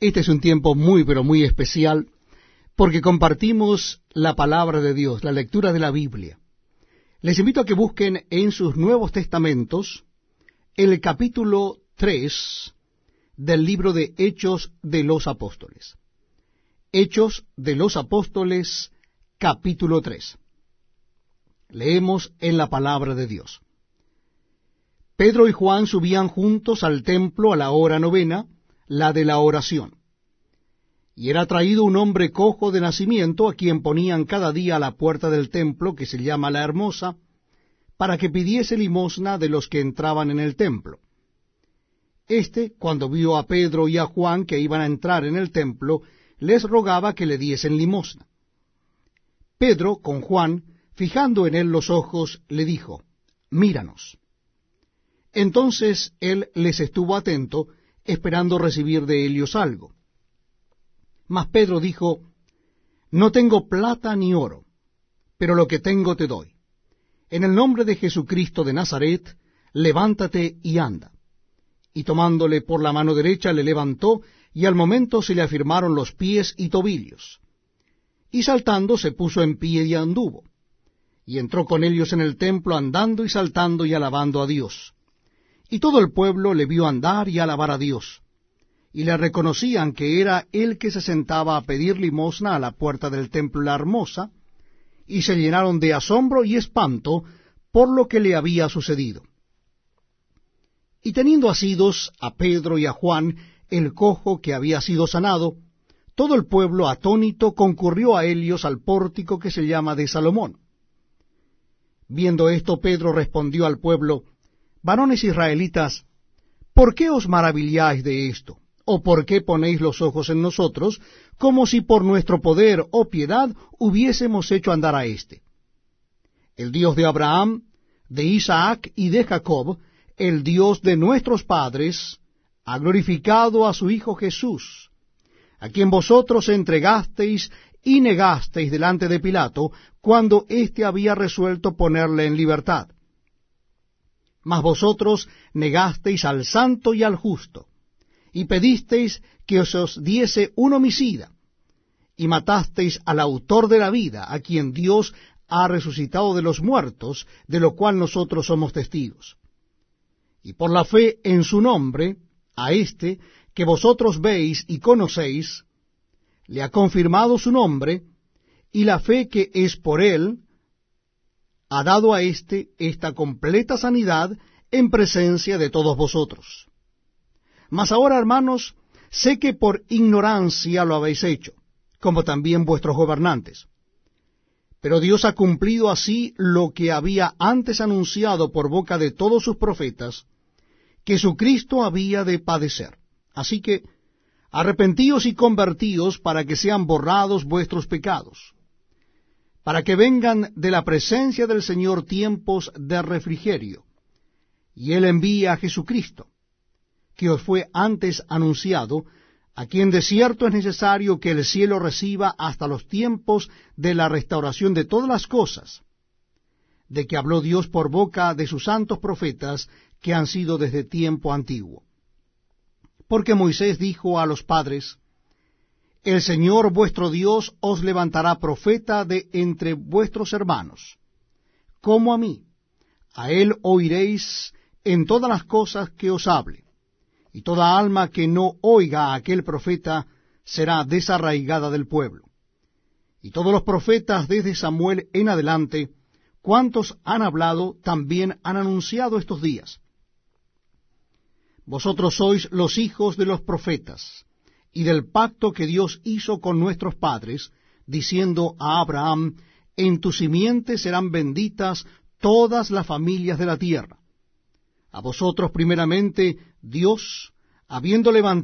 Este es un tiempo muy, pero muy especial, porque compartimos la palabra de Dios, la lectura de la Biblia. Les invito a que busquen en sus Nuevos Testamentos el capítulo 3 del libro de Hechos de los Apóstoles. Hechos de los Apóstoles, capítulo 3. Leemos en la palabra de Dios. Pedro y Juan subían juntos al templo a la hora novena, la de la oración. Y era traído un hombre cojo de nacimiento, a quien ponían cada día a la puerta del templo, que se llama la Hermosa, para que pidiese limosna de los que entraban en el templo. Este, cuando vio a Pedro y a Juan que iban a entrar en el templo, les rogaba que le diesen limosna. Pedro, con Juan, fijando en él los ojos, le dijo, Míranos. Entonces él les estuvo atento, esperando recibir de ellos algo. Mas Pedro dijo, No tengo plata ni oro, pero lo que tengo te doy. En el nombre de Jesucristo de Nazaret, levántate y anda. Y tomándole por la mano derecha le levantó, y al momento se le afirmaron los pies y tobillos. Y saltando se puso en pie y anduvo. Y entró con ellos en el templo andando y saltando y alabando a Dios. Y todo el pueblo le vio andar y alabar a Dios, y le reconocían que era el que se sentaba a pedir limosna a la puerta del templo la hermosa, y se llenaron de asombro y espanto por lo que le había sucedido. Y teniendo asidos a Pedro y a Juan, el cojo que había sido sanado, todo el pueblo atónito concurrió a ellos al pórtico que se llama de Salomón. Viendo esto, Pedro respondió al pueblo, Varones israelitas, ¿por qué os maravilláis de esto? ¿O por qué ponéis los ojos en nosotros, como si por nuestro poder o piedad hubiésemos hecho andar a éste? El Dios de Abraham, de Isaac y de Jacob, el Dios de nuestros padres, ha glorificado a su Hijo Jesús, a quien vosotros entregasteis y negasteis delante de Pilato, cuando éste había resuelto ponerle en libertad mas vosotros negasteis al santo y al justo, y pedisteis que os, os diese un homicida, y matasteis al autor de la vida, a quien Dios ha resucitado de los muertos, de lo cual nosotros somos testigos. Y por la fe en su nombre, a éste que vosotros veis y conocéis, le ha confirmado su nombre, y la fe que es por él, ha dado a éste esta completa sanidad en presencia de todos vosotros. Mas ahora, hermanos, sé que por ignorancia lo habéis hecho, como también vuestros gobernantes. Pero Dios ha cumplido así lo que había antes anunciado por boca de todos sus profetas, que su Cristo había de padecer. Así que, arrepentíos y convertíos para que sean borrados vuestros pecados para que vengan de la presencia del Señor tiempos de refrigerio. Y Él envía a Jesucristo, que os fue antes anunciado, a quien de cierto es necesario que el cielo reciba hasta los tiempos de la restauración de todas las cosas, de que habló Dios por boca de sus santos profetas que han sido desde tiempo antiguo. Porque Moisés dijo a los padres, el Señor vuestro Dios os levantará profeta de entre vuestros hermanos, como a mí. A él oiréis en todas las cosas que os hable. Y toda alma que no oiga a aquel profeta será desarraigada del pueblo. Y todos los profetas desde Samuel en adelante, cuantos han hablado, también han anunciado estos días. Vosotros sois los hijos de los profetas y del pacto que Dios hizo con nuestros padres, diciendo a Abraham, en tu simiente serán benditas todas las familias de la tierra. A vosotros primeramente Dios, habiendo levantado